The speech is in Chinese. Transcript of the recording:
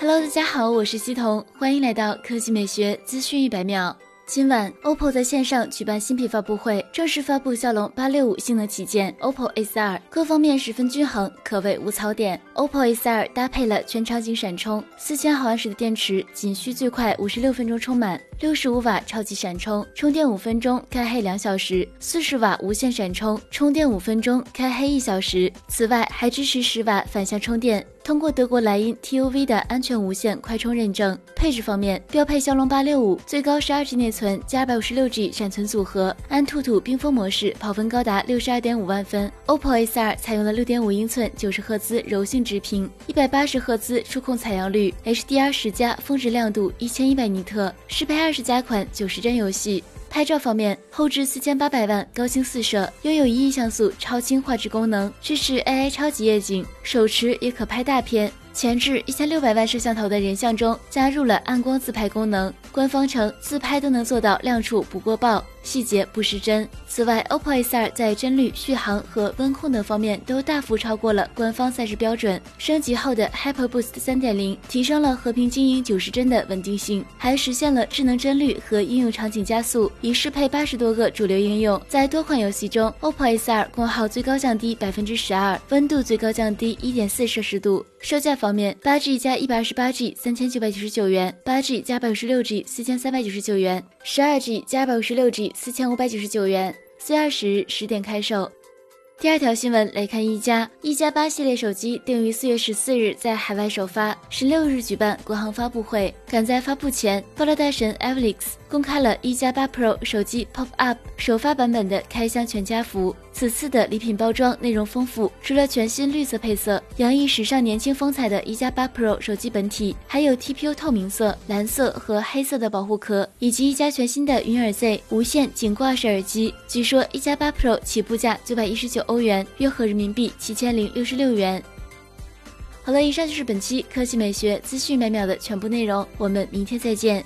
Hello，大家好，我是西彤，欢迎来到科技美学资讯一百秒。今晚，OPPO 在线上举办新品发布会，正式发布骁龙八六五性能旗舰 OPPO A2，各方面十分均衡，可谓无槽点。OPPO A2 搭配了全场景闪充，四千毫安时的电池仅需最快五十六分钟充满，六十五瓦超级闪充，充电五分钟开黑两小时，四十瓦无线闪充，充电五分钟开黑一小时。此外，还支持十瓦反向充电。通过德国莱茵 TUV 的安全无线快充认证。配置方面，标配骁龙八六五，最高十二 G 内存加二百五十六 G 闪存组合，安兔兔冰封模式，跑分高达六十二点五万分。OPPO A2 采用了六点五英寸九十赫兹柔性直屏，一百八十赫兹触控采样率，HDR 十加峰值亮度一千一百尼特，适配二十加款九十帧游戏。拍照方面，后置四千八百万高清四摄，拥有一亿像素超清画质功能，支持 AI 超级夜景，手持也可拍大片。前置一千六百万摄像头的人像中加入了暗光自拍功能，官方称自拍都能做到亮处不过曝。细节不失真。此外 oppo ace 二在帧率续航和温控等方面都大幅超过了官方赛事标准升级后的 hyperboost 三点零提升了和平精英九十帧的稳定性还实现了智能帧率和应用场景加速已适配八十多个主流应用。在多款游戏中 oppo ace 二功耗最高降低百分之十二温度最高降低一点四摄氏度。售价方面八 g 加一百二十八 g 三千九百九十九元八 g 加二百五十六 g 四千三百九十九元十二 g 加二百五十六 g 四千五百九十九元四月二十日十点开售。第二条新闻来看，一加一加八系列手机定于四月十四日在海外首发，十六日举办国行发布会。赶在发布前，爆料大神 Alex 公开了一加八 Pro 手机 Pop Up 首发版本的开箱全家福。此次的礼品包装内容丰富，除了全新绿色配色，洋溢时尚年轻风采的一加八 Pro 手机本体，还有 TPU 透明色、蓝色和黑色的保护壳，以及一加全新的云耳 Z 无线颈挂式耳机。据说一加八 Pro 起步价九百一十九欧元，约合人民币七千零六十六元。好了，以上就是本期科技美学资讯每秒的全部内容，我们明天再见。